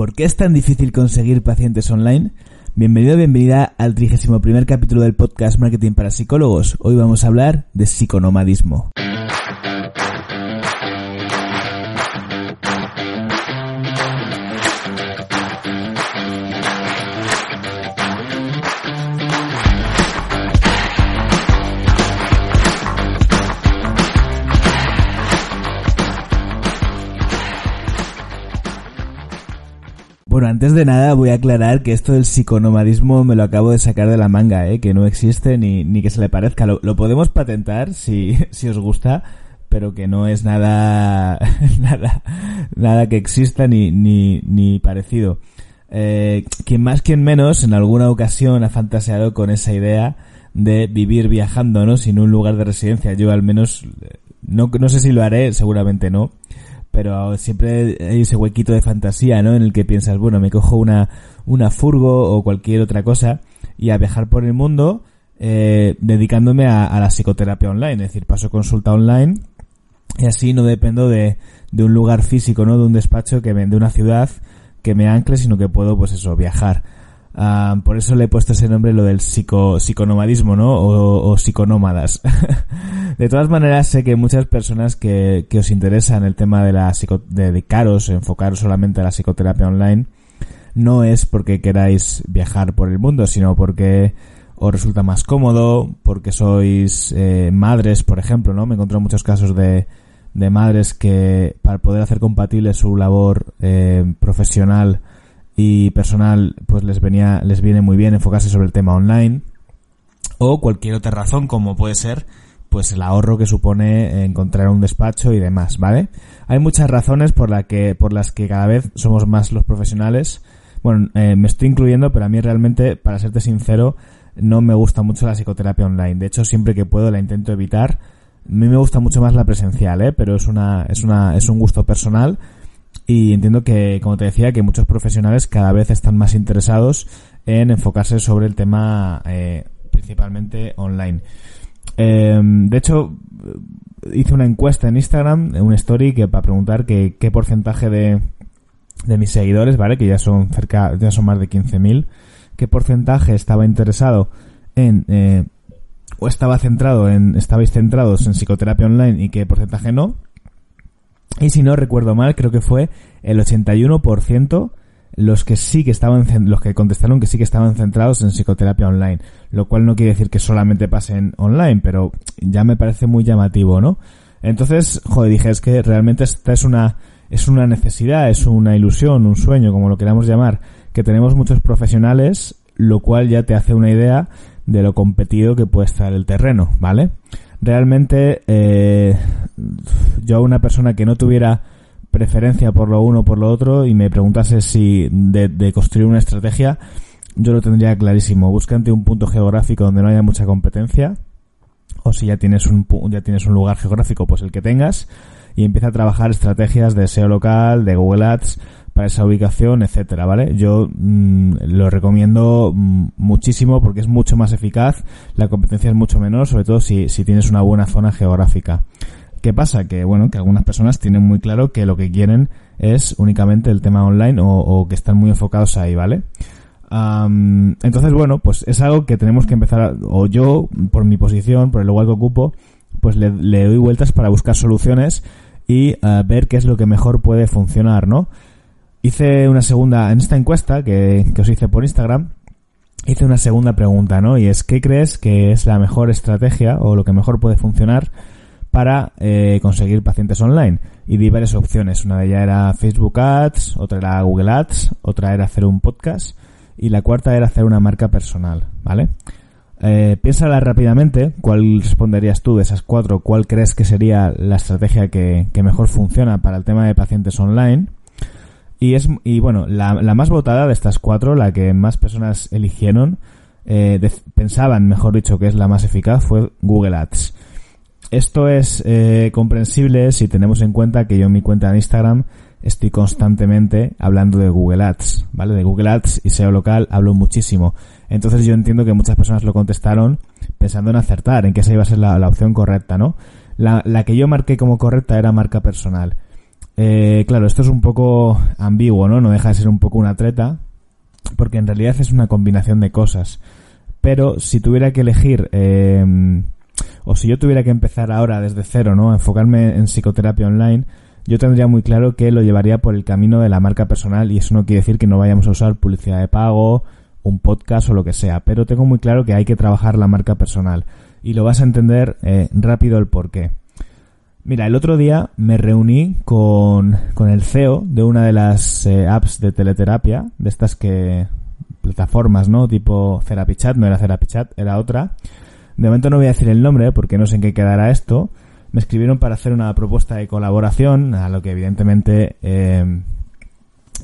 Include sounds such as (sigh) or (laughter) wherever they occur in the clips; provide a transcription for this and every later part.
¿Por qué es tan difícil conseguir pacientes online? Bienvenido, bienvenida al 31 primer capítulo del podcast Marketing para Psicólogos. Hoy vamos a hablar de psiconomadismo. Bueno, antes de nada voy a aclarar que esto del psiconomadismo me lo acabo de sacar de la manga, ¿eh? que no existe ni, ni que se le parezca. Lo, lo podemos patentar si, (laughs) si os gusta, pero que no es nada, (laughs) nada, nada que exista ni, ni, ni parecido. Eh, quien más, quien menos, en alguna ocasión ha fantaseado con esa idea de vivir viajando, ¿no? Sin un lugar de residencia. Yo al menos, no, no sé si lo haré, seguramente no pero siempre hay ese huequito de fantasía, ¿no? En el que piensas, bueno, me cojo una, una furgo o cualquier otra cosa y a viajar por el mundo eh, dedicándome a, la psicoterapia online, es decir, paso consulta online y así no dependo de, de un lugar físico, ¿no? De un despacho que me, de una ciudad que me ancle, sino que puedo, pues eso, viajar. Ah, por eso le he puesto ese nombre lo del psico, psiconomadismo, ¿no? O, o psiconómadas. (laughs) de todas maneras, sé que muchas personas que, que os interesan el tema de la psico, de dedicaros, enfocaros solamente a la psicoterapia online, no es porque queráis viajar por el mundo, sino porque os resulta más cómodo, porque sois eh, madres, por ejemplo, ¿no? Me encontré muchos casos de, de madres que para poder hacer compatible su labor eh, profesional y personal pues les venía les viene muy bien enfocarse sobre el tema online o cualquier otra razón como puede ser pues el ahorro que supone encontrar un despacho y demás, ¿vale? Hay muchas razones por la que por las que cada vez somos más los profesionales. Bueno, eh, me estoy incluyendo, pero a mí realmente, para serte sincero, no me gusta mucho la psicoterapia online. De hecho, siempre que puedo la intento evitar. A mí me gusta mucho más la presencial, ¿eh? Pero es una es una es un gusto personal y entiendo que, como te decía, que muchos profesionales cada vez están más interesados en enfocarse sobre el tema eh, principalmente online. Eh, de hecho, hice una encuesta en Instagram, un story, que para preguntar que, qué porcentaje de, de mis seguidores, ¿vale? Que ya son cerca, ya son más de 15.000, qué porcentaje estaba interesado en, eh, o estaba centrado en, estabais centrados en psicoterapia online y qué porcentaje no. Y si no recuerdo mal, creo que fue el 81% los que sí que estaban los que contestaron que sí que estaban centrados en psicoterapia online, lo cual no quiere decir que solamente pasen online, pero ya me parece muy llamativo, ¿no? Entonces, joder, dije, es que realmente esta es una es una necesidad, es una ilusión, un sueño, como lo queramos llamar, que tenemos muchos profesionales, lo cual ya te hace una idea de lo competido que puede estar el terreno, ¿vale? realmente eh, yo a una persona que no tuviera preferencia por lo uno o por lo otro y me preguntase si de, construir una estrategia, yo lo tendría clarísimo. Búscate un punto geográfico donde no haya mucha competencia o si ya tienes un ya tienes un lugar geográfico, pues el que tengas y empieza a trabajar estrategias de SEO local, de Google Ads, para esa ubicación, etcétera, ¿vale? Yo mm, lo recomiendo mm, muchísimo porque es mucho más eficaz, la competencia es mucho menor, sobre todo si, si tienes una buena zona geográfica. ¿Qué pasa? Que bueno, que algunas personas tienen muy claro que lo que quieren es únicamente el tema online o, que están muy enfocados ahí, ¿vale? entonces, bueno, pues es algo que tenemos que empezar, o yo, por mi posición, por el lugar que ocupo, pues le, doy vueltas para buscar soluciones y uh, ver qué es lo que mejor puede funcionar, ¿no? hice una segunda, en esta encuesta que, que os hice por Instagram, hice una segunda pregunta, ¿no? Y es, ¿qué crees que es la mejor estrategia o lo que mejor puede funcionar para eh, conseguir pacientes online? Y di varias opciones. Una de ellas era Facebook Ads, otra era Google Ads, otra era hacer un podcast y la cuarta era hacer una marca personal, ¿vale? Eh, piénsala rápidamente, ¿cuál responderías tú de esas cuatro? ¿Cuál crees que sería la estrategia que, que mejor funciona para el tema de pacientes online? Y es y bueno, la, más votada de estas cuatro, la que más personas eligieron, eh, pensaban, mejor dicho, que es la más eficaz, fue Google Ads. Esto es eh, comprensible si tenemos en cuenta que yo en mi cuenta de Instagram estoy constantemente hablando de Google Ads, ¿vale? De Google Ads y SEO local hablo muchísimo. Entonces yo entiendo que muchas personas lo contestaron pensando en acertar, en que esa iba a ser la, opción correcta, ¿no? La, la que yo marqué como correcta era marca personal. eh, claro, esto es un poco ambiguo, ¿no? No deja de ser un poco una treta, porque en realidad es una combinación de cosas. Pero si tuviera que elegir, eh, o si yo tuviera que empezar ahora desde cero, ¿no? Enfocarme en psicoterapia online, yo tendría muy claro que lo llevaría por el camino de la marca personal y eso no quiere decir que no vayamos a usar publicidad de pago, un podcast o lo que sea, pero tengo muy claro que hay que trabajar la marca personal y lo vas a entender eh, rápido el por qué. Mira, el otro día me reuní con, con el CEO de una de las eh, apps de teleterapia, de estas que plataformas, ¿no? Tipo Chat, no era Chat, era otra. De momento no voy a decir el nombre porque no sé en qué quedará esto, me escribieron para hacer una propuesta de colaboración, a lo que evidentemente eh,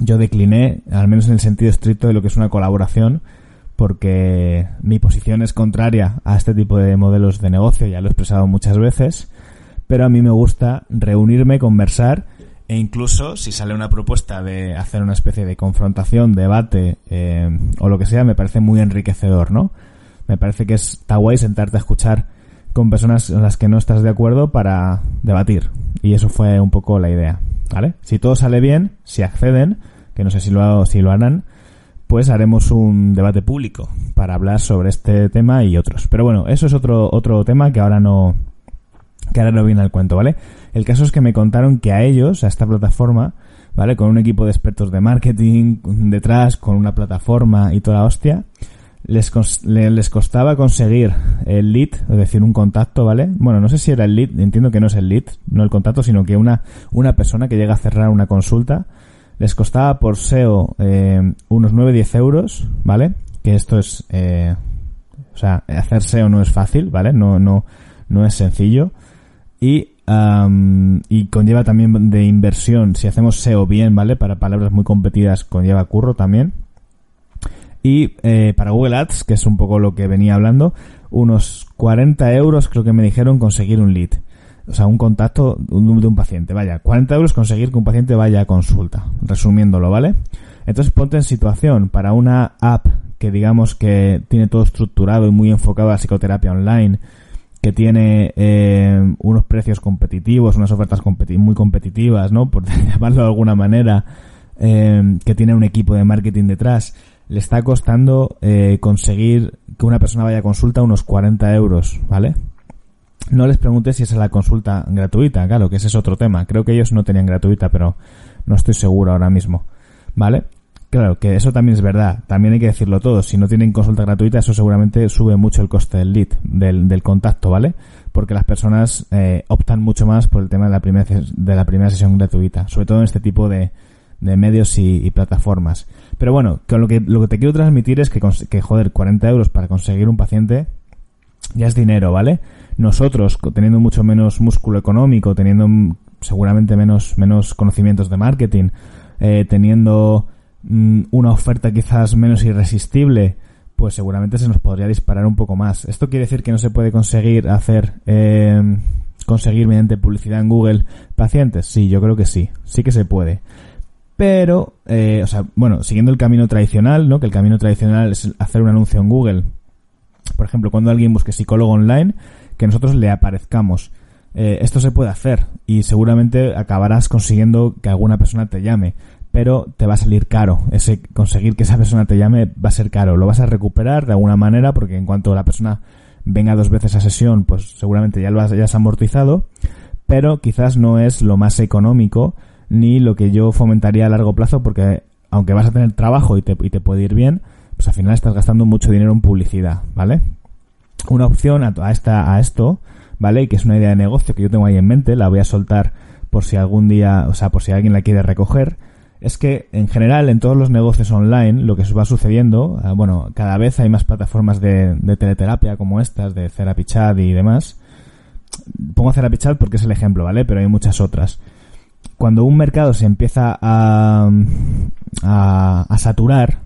yo decliné, al menos en el sentido estricto de lo que es una colaboración, porque mi posición es contraria a este tipo de modelos de negocio, ya lo he expresado muchas veces, pero a mí me gusta reunirme, conversar e incluso si sale una propuesta de hacer una especie de confrontación, debate eh, o lo que sea, me parece muy enriquecedor, ¿no? Me parece que está guay sentarte a escuchar con personas en las que no estás de acuerdo para debatir. Y eso fue un poco la idea, ¿vale? Si todo sale bien, si acceden, que no sé si lo, si lo harán, pues haremos un debate público para hablar sobre este tema y otros. Pero bueno, eso es otro, otro tema que ahora no, que ahora no viene al cuento, ¿vale? El caso es que me contaron que a ellos, a esta plataforma, ¿vale? Con un equipo de expertos de marketing detrás, con una plataforma y toda la hostia, les, les costaba conseguir el lead, es decir, un contacto, ¿vale? Bueno, no sé si era el lead, entiendo que no es el lead, no el contacto, sino que una, una persona que llega a cerrar una consulta, les costaba por SEO eh, unos 9-10 euros, ¿vale? Que esto es, eh, o sea, hacer SEO no es fácil, ¿vale? No, no, no es sencillo. Y, y conlleva también de inversión, si hacemos SEO bien, ¿vale? Para palabras muy competidas conlleva curro también. Y eh, para Google Ads, que es un poco lo que venía hablando, unos 40 euros creo que me dijeron conseguir un lead. O sea, un contacto de un paciente. Vaya, 40 euros conseguir que un paciente vaya a consulta. Resumiéndolo, ¿vale? Entonces ponte en situación para una app que digamos que tiene todo estructurado y muy enfocado a la psicoterapia online, que tiene eh, unos precios competitivos, unas ofertas muy competitivas, ¿no? (laughs) Por llamarlo de alguna manera, eh, que tiene un equipo de marketing detrás le está costando eh, conseguir que una persona vaya a consulta unos 40 euros, ¿vale? No les preguntes si es la consulta gratuita, claro, que ese es otro tema. Creo que ellos no tenían gratuita, pero no estoy seguro ahora mismo, ¿vale? Claro, que eso también es verdad. También hay que decirlo todo. Si no tienen consulta gratuita, eso seguramente sube mucho el coste del lead, del, del contacto, ¿vale? Porque las personas eh, optan mucho más por el tema de la primera, de la primera sesión gratuita, sobre todo en este tipo de, de medios y, plataformas. Pero bueno, con lo que, lo que te quiero transmitir es que, que, joder, 40 euros para conseguir un paciente ya es dinero, ¿vale? Nosotros, teniendo mucho menos músculo económico, teniendo seguramente menos, menos conocimientos de marketing, eh, teniendo mm, una oferta quizás menos irresistible, pues seguramente se nos podría disparar un poco más. ¿Esto quiere decir que no se puede conseguir hacer, eh, conseguir mediante publicidad en Google pacientes? Sí, yo creo que sí, sí que se puede. Pero, eh, o sea, bueno, siguiendo el camino tradicional, ¿no? Que el camino tradicional es hacer un anuncio en Google. Por ejemplo, cuando alguien busque psicólogo online, que nosotros le aparezcamos. Eh, esto se puede hacer y seguramente acabarás consiguiendo que alguna persona te llame, pero te va a salir caro. Ese conseguir que esa persona te llame va a ser caro. Lo vas a recuperar de alguna manera porque en cuanto la persona venga dos veces a sesión, pues seguramente ya lo has amortizado, pero quizás no es lo más económico ni lo que yo fomentaría a largo plazo porque aunque vas a tener trabajo y te, y te puede ir bien, pues al final estás gastando mucho dinero en publicidad, ¿vale? Una opción a, esta, a esto, ¿vale? Y que es una idea de negocio que yo tengo ahí en mente, la voy a soltar por si algún día, o sea, por si alguien la quiere recoger, es que en general en todos los negocios online lo que va sucediendo, ah, bueno, cada vez hay más plataformas de, de teleterapia como estas, de Therapy Chat y demás. Pongo Therapy Chat porque es el ejemplo, ¿vale? Pero hay muchas otras cuando un mercado se empieza a, a, saturar,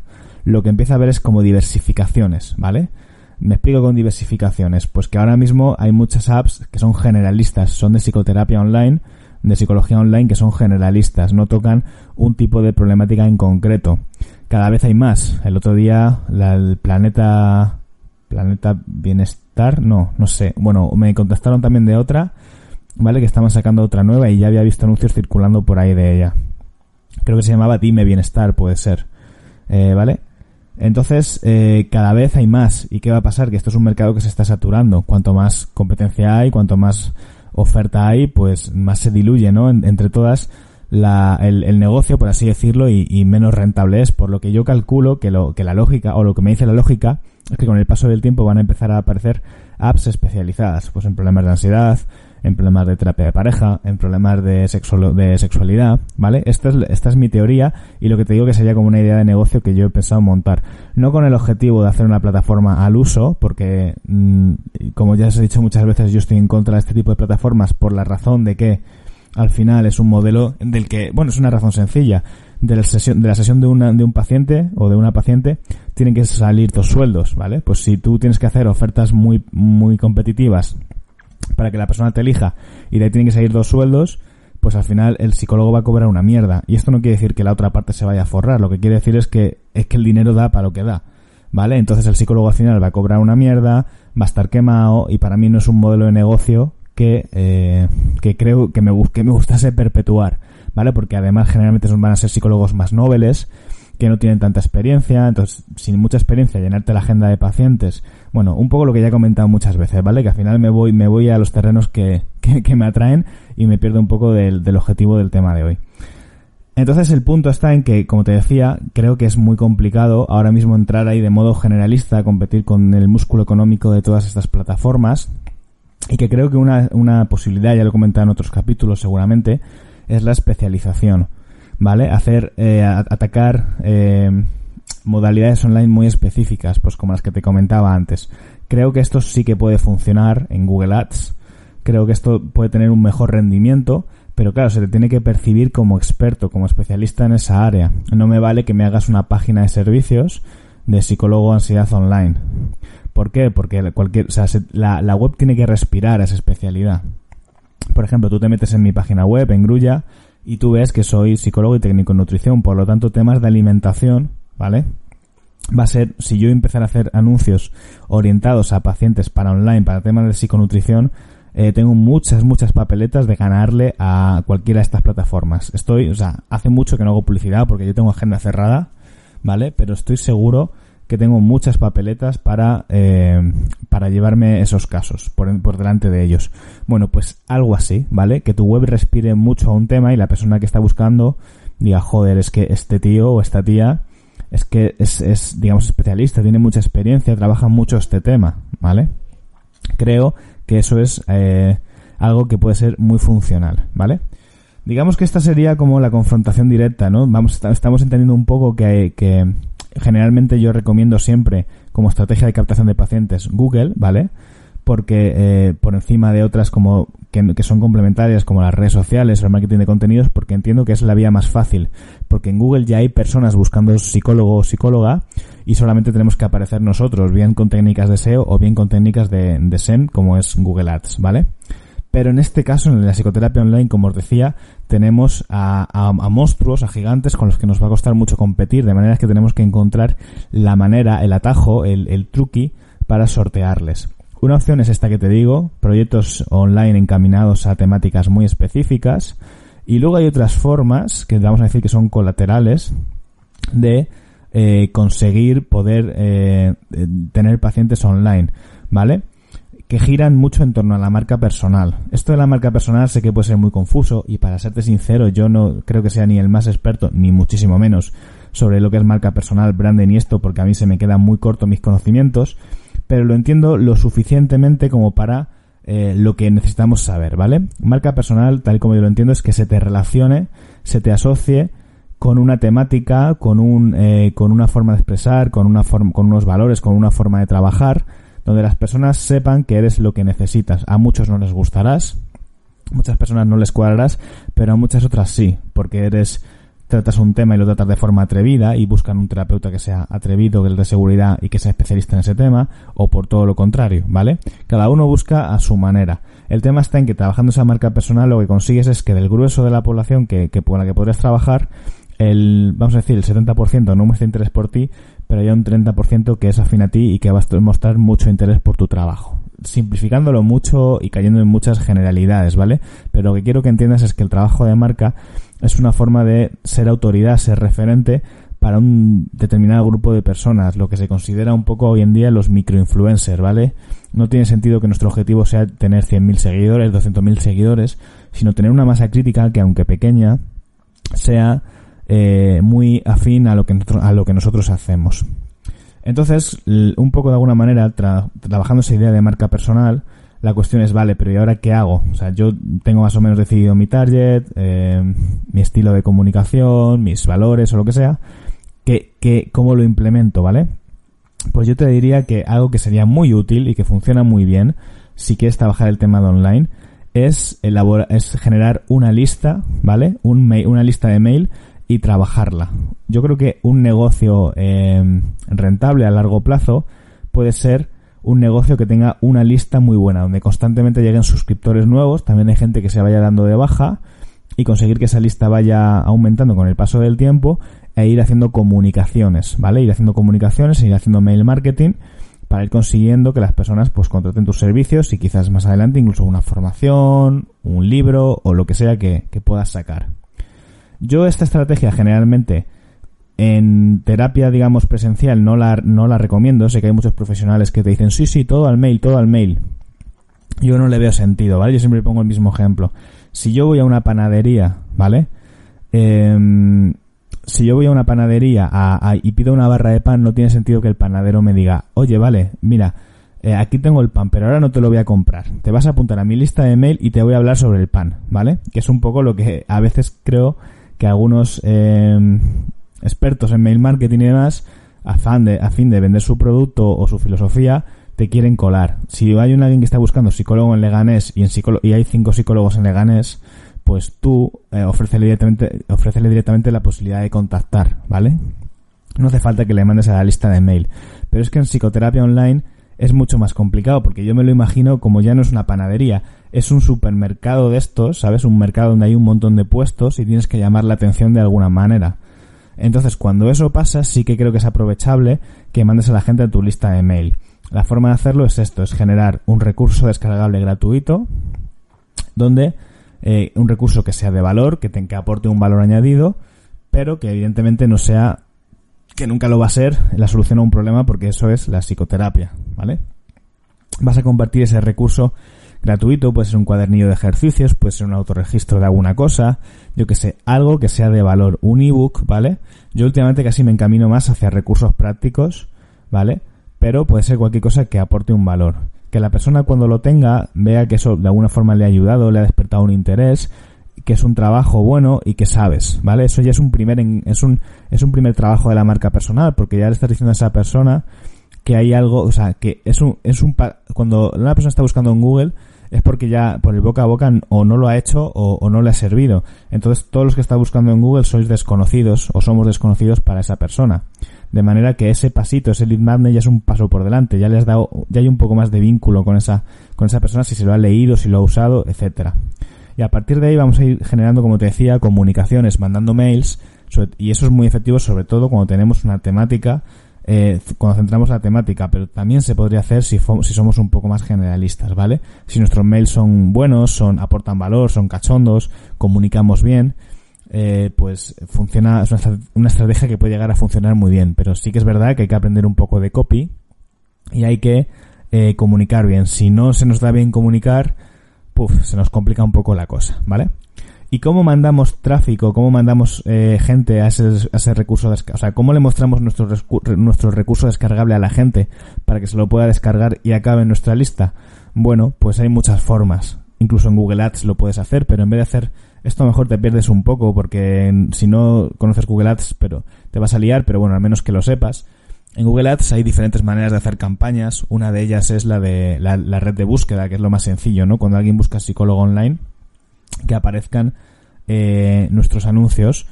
lo que empieza a ver es como diversificaciones, ¿vale? Me explico con diversificaciones. Pues que ahora mismo hay muchas apps que son generalistas, son de psicoterapia online, de psicología online que son generalistas, no tocan un tipo de problemática en concreto. Cada vez hay más. El otro día el planeta planeta bienestar, no, no sé. Bueno, me contestaron también de otra ¿vale? Que estaban sacando otra nueva y ya había visto anuncios circulando por ahí de ella. Creo que se llamaba Dime Bienestar, puede ser. Eh, ¿Vale? Entonces, eh, cada vez hay más. ¿Y qué va a pasar? Que esto es un mercado que se está saturando. Cuanto más competencia hay, cuanto más oferta hay, pues más se diluye, ¿no? entre todas, la, el, negocio, por así decirlo, y, menos rentable es. Por lo que yo calculo que, lo, que la lógica, o lo que me dice la lógica, es que con el paso del tiempo van a empezar a aparecer apps especializadas, pues en problemas de ansiedad, en problemas de terapia de pareja, en problemas de, de sexualidad, ¿vale? Esta es, esta es mi teoría y lo que te digo que sería como una idea de negocio que yo he pensado montar. No con el objetivo de hacer una plataforma al uso, porque, mm, como ya os he dicho muchas veces, yo estoy en contra de este tipo de plataformas por la razón de que al final es un modelo del que, bueno, es una razón sencilla. De la sesión, de la sesión de, una, de un paciente o de una paciente tienen que salir dos sueldos, ¿vale? Pues si tú tienes que hacer ofertas muy, muy competitivas para que la persona te elija y de ahí tienen que salir dos sueldos, pues al final el psicólogo va a cobrar una mierda. Y esto no quiere decir que la otra parte se vaya a forrar, lo que quiere decir es que es que el dinero da para lo que da. ¿Vale? Entonces el psicólogo al final va a cobrar una mierda, va a estar quemado y para mí no es un modelo de negocio que, eh, que creo que me, que me gustase perpetuar. ¿Vale? Porque además generalmente van a ser psicólogos más nobles, que no tienen tanta experiencia, entonces sin mucha experiencia llenarte la agenda de pacientes, bueno, un poco lo que ya he comentado muchas veces, ¿vale? Que al final me voy, me voy a los terrenos (laughs) que, que, me atraen y me pierdo un poco del, del objetivo del tema de hoy. Entonces el punto está en que, como te decía, creo que es muy complicado ahora mismo entrar ahí de modo generalista competir con el músculo económico de todas estas plataformas y que creo que una, una posibilidad, ya lo he comentado en otros capítulos seguramente, es la especialización. ¿vale? Hacer, eh, atacar eh, modalidades online muy específicas, pues como las que te comentaba antes. Creo que esto sí que puede funcionar en Google Ads. Creo que esto puede tener un mejor rendimiento, pero claro, se te tiene que percibir como experto, como especialista en esa área. No me vale que me hagas una página de servicios de psicólogo ansiedad online. ¿Por qué? Porque cualquier, o sea, la, la web tiene que respirar esa especialidad. Por ejemplo, tú te metes en mi página web, en Grulla, y tú ves que soy psicólogo y técnico en nutrición, por lo tanto temas de alimentación, ¿vale? Va a ser, si yo empezar a hacer anuncios orientados a pacientes para online, para temas de psiconutrición, eh, tengo muchas, muchas papeletas de ganarle a cualquiera de estas plataformas. Estoy, o sea, hace mucho que no hago publicidad porque yo tengo agenda cerrada, ¿vale? Pero estoy seguro que tengo muchas papeletas para, eh, para llevarme esos casos por, por delante de ellos. Bueno, pues algo así, ¿vale? Que tu web respire mucho a un tema y la persona que está buscando diga, joder, es que este tío o esta tía es que es, es digamos, especialista, tiene mucha experiencia, trabaja mucho este tema, ¿vale? Creo que eso es eh, algo que puede ser muy funcional, ¿vale? Digamos que esta sería como la confrontación directa, ¿no? Vamos, estamos entendiendo un poco que, que generalmente yo recomiendo siempre como estrategia de captación de pacientes Google, ¿vale? Porque eh, por encima de otras como que, son complementarias como las redes sociales o el marketing de contenidos, porque entiendo que es la vía más fácil. Porque en Google ya hay personas buscando psicólogo o psicóloga y solamente tenemos que aparecer nosotros, bien con técnicas de SEO o bien con técnicas de, de SEM como es Google Ads, ¿vale? Pero en este caso, en la psicoterapia online, como os decía, tenemos a, monstruos, a gigantes con los que nos va a costar mucho competir, de manera que tenemos que encontrar la manera, el atajo, el, el truqui para sortearles. Una opción es esta que te digo, proyectos online encaminados a temáticas muy específicas. Y luego hay otras formas, que vamos a decir que son colaterales, de eh, conseguir poder eh, tener pacientes online, ¿vale? que giran mucho en torno a la marca personal. Esto de la marca personal sé que puede ser muy confuso y para serte sincero yo no creo que sea ni el más experto ni muchísimo menos sobre lo que es marca personal, branding y esto porque a mí se me quedan muy cortos mis conocimientos, pero lo entiendo lo suficientemente como para eh, lo que necesitamos saber, ¿vale? Marca personal, tal como yo lo entiendo, es que se te relacione, se te asocie con una temática, con un, eh, con una forma de expresar, con una forma, con unos valores, con una forma de trabajar, donde las personas sepan que eres lo que necesitas. A muchos no les gustarás, muchas personas no les cuadrarás, pero a muchas otras sí, porque eres tratas un tema y lo tratas de forma atrevida y buscan un terapeuta que sea atrevido, que es de seguridad y que sea especialista en ese tema, o por todo lo contrario, ¿vale? Cada uno busca a su manera. El tema está en que trabajando esa marca personal lo que consigues es que del grueso de la población que, que con la que podrías trabajar, el, vamos a decir, el 70% no muestra interés por ti, pero hay un 30% que es afín a ti y que va a mostrar mucho interés por tu trabajo. simplificándolo mucho y cayendo en muchas generalidades, ¿vale? Pero lo que quiero que entiendas es que el trabajo de marca es una forma de ser autoridad, ser referente para un determinado grupo de personas, lo que se considera un poco hoy en día los microinfluencers, ¿vale? No tiene sentido que nuestro objetivo sea tener 100.000 seguidores, 200.000 seguidores, sino tener una masa crítica que, aunque pequeña, sea eh, muy afín a lo que, a lo que nosotros hacemos. Entonces, un poco de alguna manera, trabajando esa idea de marca personal, la cuestión es, vale, pero ¿y ahora qué hago? O sea, yo tengo más o menos decidido mi target, eh, mi estilo de comunicación, mis valores o lo que sea, que, que, ¿cómo lo implemento, vale? Pues yo te diría que algo que sería muy útil y que funciona muy bien, si quieres trabajar el tema de online, es elaborar, es generar una lista, ¿vale? Un mail, una lista de mail y trabajarla. Yo creo que un negocio eh, rentable a largo plazo puede ser un negocio que tenga una lista muy buena, donde constantemente lleguen suscriptores nuevos, también hay gente que se vaya dando de baja y conseguir que esa lista vaya aumentando con el paso del tiempo e ir haciendo comunicaciones, ¿vale? Ir haciendo comunicaciones, ir haciendo mail marketing para ir consiguiendo que las personas pues contraten tus servicios y quizás más adelante incluso una formación, un libro o lo que sea que, que puedas sacar. Yo esta estrategia generalmente en terapia, digamos, presencial no la, no la recomiendo. Sé que hay muchos profesionales que te dicen, sí, sí, todo al mail, todo al mail. Yo no le veo sentido, ¿vale? Yo siempre pongo el mismo ejemplo. Si yo voy a una panadería, ¿vale? Em, si yo voy a una panadería y pido una barra de pan, no tiene sentido que el panadero me diga, oye, vale, mira, eh, aquí tengo el pan, pero ahora no te lo voy a comprar. Te vas a apuntar a mi lista de mail y te voy a hablar sobre el pan, ¿vale? Que es un poco lo que a veces creo que algunos eh, expertos en mail marketing y demás, a, fin de, a fin de vender su producto o su filosofía, te quieren colar. Si hay un alguien que está buscando psicólogo en Leganés y, en y hay cinco psicólogos en Leganés, pues tú eh, directamente, ofrécele directamente la posibilidad de contactar, ¿vale? No hace falta que le mandes a la lista de mail. Pero es que en psicoterapia online es mucho más complicado porque yo me lo imagino como ya no es una panadería, es un supermercado de estos, ¿sabes? Un mercado donde hay un montón de puestos y tienes que llamar la atención de alguna manera. Entonces, cuando eso pasa, sí que creo que es aprovechable que mandes a la gente a tu lista de mail. La forma de hacerlo es esto, es generar un recurso descargable gratuito, donde eh, un recurso que sea de valor, que, te, que aporte un valor añadido, pero que evidentemente no sea que nunca lo va a ser la solución a un problema porque eso es la psicoterapia, ¿vale? Vas a compartir ese recurso gratuito, puede ser un cuadernillo de ejercicios, puede ser un autorregistro de alguna cosa, yo que sé, algo que sea de valor, un ebook, ¿vale? Yo últimamente casi me encamino más hacia recursos prácticos, ¿vale? Pero puede ser cualquier cosa que aporte un valor. Que la persona cuando lo tenga vea que eso de alguna forma le ha ayudado, le ha despertado un interés, que es un trabajo bueno y que sabes, ¿vale? Eso ya es un primer es un es un primer trabajo de la marca personal, porque ya le estás diciendo a esa persona que hay algo, o sea, que es un es un cuando una persona está buscando en Google es porque ya por el boca a boca o no lo ha hecho o, no le ha servido. Entonces todos los que está buscando en Google sois desconocidos o somos desconocidos para esa persona. De manera que ese pasito, ese lead magnet ya es un paso por delante, ya le has dado, ya hay un poco más de vínculo con esa, con esa persona si se lo ha leído, si lo ha usado, etcétera. Y a partir de ahí vamos a ir generando, como te decía, comunicaciones, mandando mails, y eso es muy efectivo sobre todo cuando tenemos una temática, eh, cuando la temática, pero también se podría hacer si, somos un poco más generalistas, ¿vale? Si nuestros mails son buenos, son aportan valor, son cachondos, comunicamos bien, eh, pues funciona, es una, estrategia que puede llegar a funcionar muy bien, pero sí que es verdad que hay que aprender un poco de copy y hay que eh, comunicar bien. Si no se nos da bien comunicar, se nos complica un poco la cosa, ¿vale? ¿Y cómo mandamos tráfico, cómo mandamos eh, gente a ese, ese recurso, o sea, cómo le mostramos nuestro, nuestro recurso descargable a la gente para que se lo pueda descargar y acabe en nuestra lista? Bueno, pues hay muchas formas. Incluso en Google Ads lo puedes hacer, pero en vez de hacer esto mejor te pierdes un poco porque si no conoces Google Ads, pero te vas a liar, pero bueno, al menos que lo sepas. En Google Ads hay diferentes maneras de hacer campañas. Una de ellas es la de la, red de búsqueda, que es lo más sencillo, ¿no? Cuando alguien busca psicólogo online, que aparezcan eh, nuestros anuncios.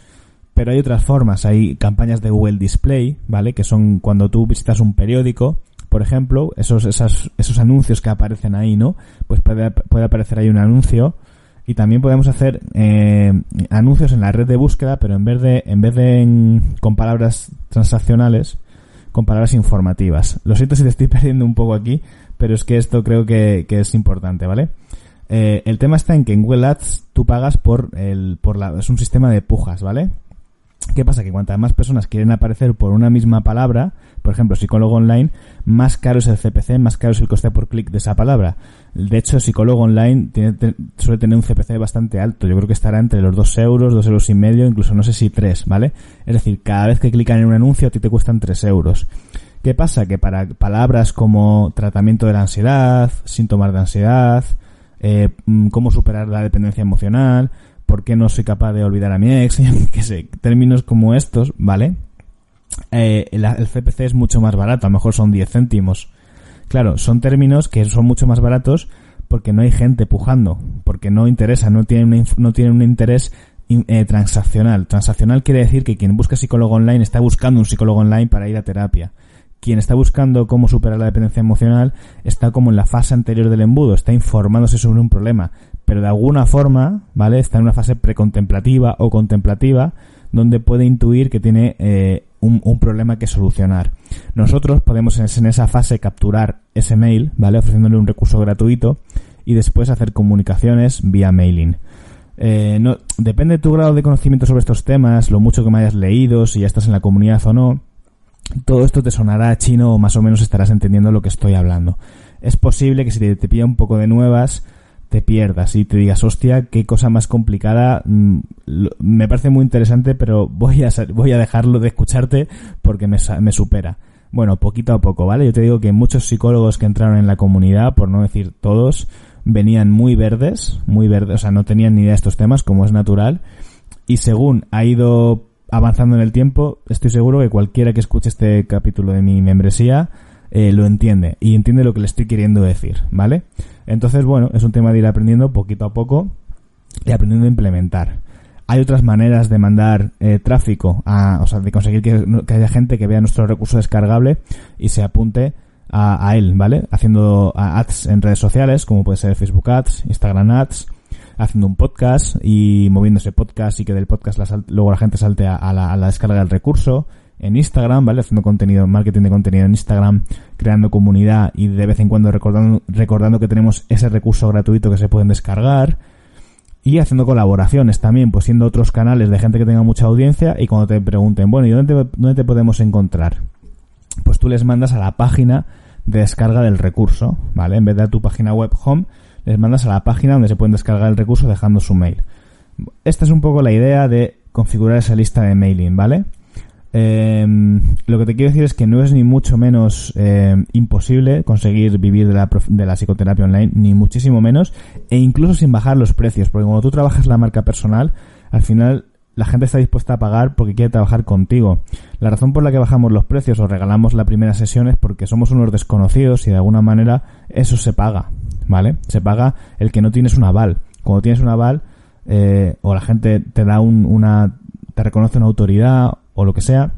Pero hay otras formas. Hay campañas de Google Display, ¿vale? Que son cuando tú visitas un periódico, por ejemplo, esos, esos anuncios que aparecen ahí, ¿no? Pues puede, puede aparecer ahí un anuncio. Y también podemos hacer eh, anuncios en la red de búsqueda, pero en vez de, en vez de con palabras transaccionales, con palabras informativas. Lo siento si te estoy (laughs) perdiendo un poco aquí, pero es que esto creo que, que es importante, ¿vale? Eh, el tema está en que en Google Ads tú pagas por el, por la, es un sistema de pujas, ¿vale? ¿Qué pasa? Que cuantas más personas quieren aparecer por una misma palabra, por ejemplo, psicólogo online, más caro es el CPC, más caro es el coste por clic de esa palabra. De hecho, psicólogo online suele tener un CPC bastante alto. Yo creo que estará entre los 2 euros, 2 euros y medio, incluso no sé si 3, ¿vale? Es decir, cada vez que clican en un anuncio a ti te cuestan 3 euros. ¿Qué pasa? Que para palabras como tratamiento de la ansiedad, síntomas de ansiedad, eh, mm, cómo superar la dependencia emocional, por qué no soy capaz de olvidar a mi ex, (laughs) qué sé, términos como estos, ¿vale? Eh, el, CPC es mucho más barato, a lo mejor son 10 céntimos. Claro, son términos que son mucho más baratos porque no hay gente pujando, porque no interesa, no tienen, no tienen un interés eh, transaccional. Transaccional quiere decir que quien busca psicólogo online está buscando un psicólogo online para ir a terapia quien está buscando cómo superar la dependencia emocional está como en la fase anterior del embudo, está informándose sobre un problema, pero de alguna forma, ¿vale? Está en una fase precontemplativa o contemplativa donde puede intuir que tiene eh, un, problema que solucionar. Nosotros podemos en esa fase capturar ese mail, ¿vale? Ofreciéndole un recurso gratuito y después hacer comunicaciones vía mailing. Eh, no, depende de tu grado de conocimiento sobre estos temas, lo mucho que me hayas leído, si ya estás en la comunidad o no todo esto te sonará chino o más o menos estarás entendiendo lo que estoy hablando. Es posible que si te, te un poco de nuevas, te pierdas y te digas, hostia, qué cosa más complicada. Mm, me parece muy interesante, pero voy a, voy a dejarlo de escucharte porque me, me supera. Bueno, poquito a poco, ¿vale? Yo te digo que muchos psicólogos que entraron en la comunidad, por no decir todos, venían muy verdes, muy verdes, o sea, no tenían ni idea de estos temas, como es natural. Y según ha ido avanzando en el tiempo, estoy seguro que cualquiera que escuche este capítulo de mi membresía eh, lo entiende y entiende lo que le estoy queriendo decir, ¿vale? Entonces, bueno, es un tema de ir aprendiendo poquito a poco y aprendiendo a implementar. Hay otras maneras de mandar eh, tráfico, a, o sea, de conseguir que, haya gente que vea nuestro recurso descargable y se apunte a, a él, ¿vale? Haciendo ads en redes sociales, como puede ser Facebook Ads, Instagram Ads, haciendo un podcast y moviéndose podcast y que del podcast luego la gente salte a, la, descarga del recurso. En Instagram, ¿vale? Haciendo contenido, marketing de contenido en Instagram, creando comunidad y de vez en cuando recordando, recordando que tenemos ese recurso gratuito que se pueden descargar. Y haciendo colaboraciones también, pues siendo otros canales de gente que tenga mucha audiencia y cuando te pregunten, bueno, ¿y dónde te, dónde te podemos encontrar? Pues tú les mandas a la página de descarga del recurso, ¿vale? En vez de a tu página web home, les mandas a la página donde se pueden descargar el recurso dejando su mail. Esta es un poco la idea de configurar esa lista de mailing, ¿vale? Em, lo que te quiero decir es que no es ni mucho menos em, imposible conseguir vivir de la, de la psicoterapia online, ni muchísimo menos, e incluso sin bajar los precios, porque cuando tú trabajas la marca personal, al final la gente está dispuesta a pagar porque quiere trabajar contigo. La razón por la que bajamos los precios o regalamos la primera sesión es porque somos unos desconocidos y de alguna manera eso se paga. ¿Vale? Se paga el que no tienes un aval. Cuando tienes un aval, eh, o la gente te da un, una, te reconoce una autoridad o lo que sea,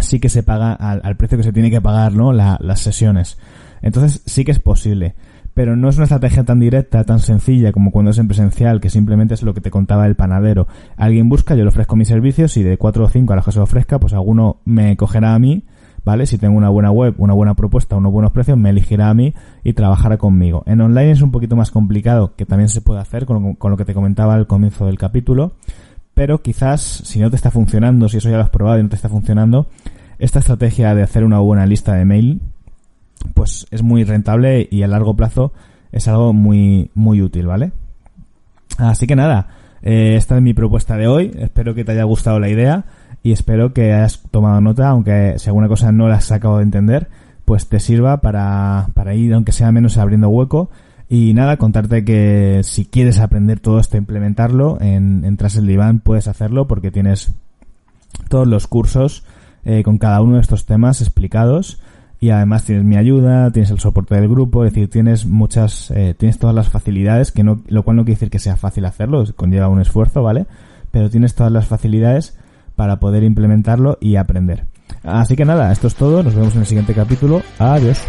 sí que se paga al, precio que se tiene que pagar, ¿no? las sesiones. Entonces sí que es posible. Pero no es una estrategia tan directa, tan sencilla como cuando es en presencial, que simplemente es lo que te contaba el panadero. Alguien busca, yo le ofrezco mis servicios y de 4 o 5 a los que se lo ofrezca, pues alguno me cogerá a mí ¿vale? Si tengo una buena web, una buena propuesta, unos buenos precios, me elegirá a mí y trabajará conmigo. En online es un poquito más complicado, que también se puede hacer con, lo que te comentaba al comienzo del capítulo, pero quizás si no te está funcionando, si eso ya lo has probado y no te está funcionando, esta estrategia de hacer una buena lista de mail, pues es muy rentable y a largo plazo es algo muy, muy útil, ¿vale? Así que nada, eh, esta es mi propuesta de hoy. Espero que te haya gustado la idea y espero que hayas tomado nota, aunque si alguna cosa no la has sacado de entender, pues te sirva para, para ir, aunque sea menos, abriendo hueco. Y nada, contarte que si quieres aprender todo esto, implementarlo, en, en Tras el Diván puedes hacerlo porque tienes todos los cursos eh, con cada uno de estos temas explicados y además tienes mi ayuda, tienes el soporte del grupo, es decir, tienes muchas, eh, tienes todas las facilidades, que no, lo cual no quiere decir que sea fácil hacerlo, conlleva un esfuerzo, ¿vale? Pero tienes todas las facilidades para poder implementarlo y aprender. Así que nada, esto es todo, nos vemos en el siguiente capítulo, adiós.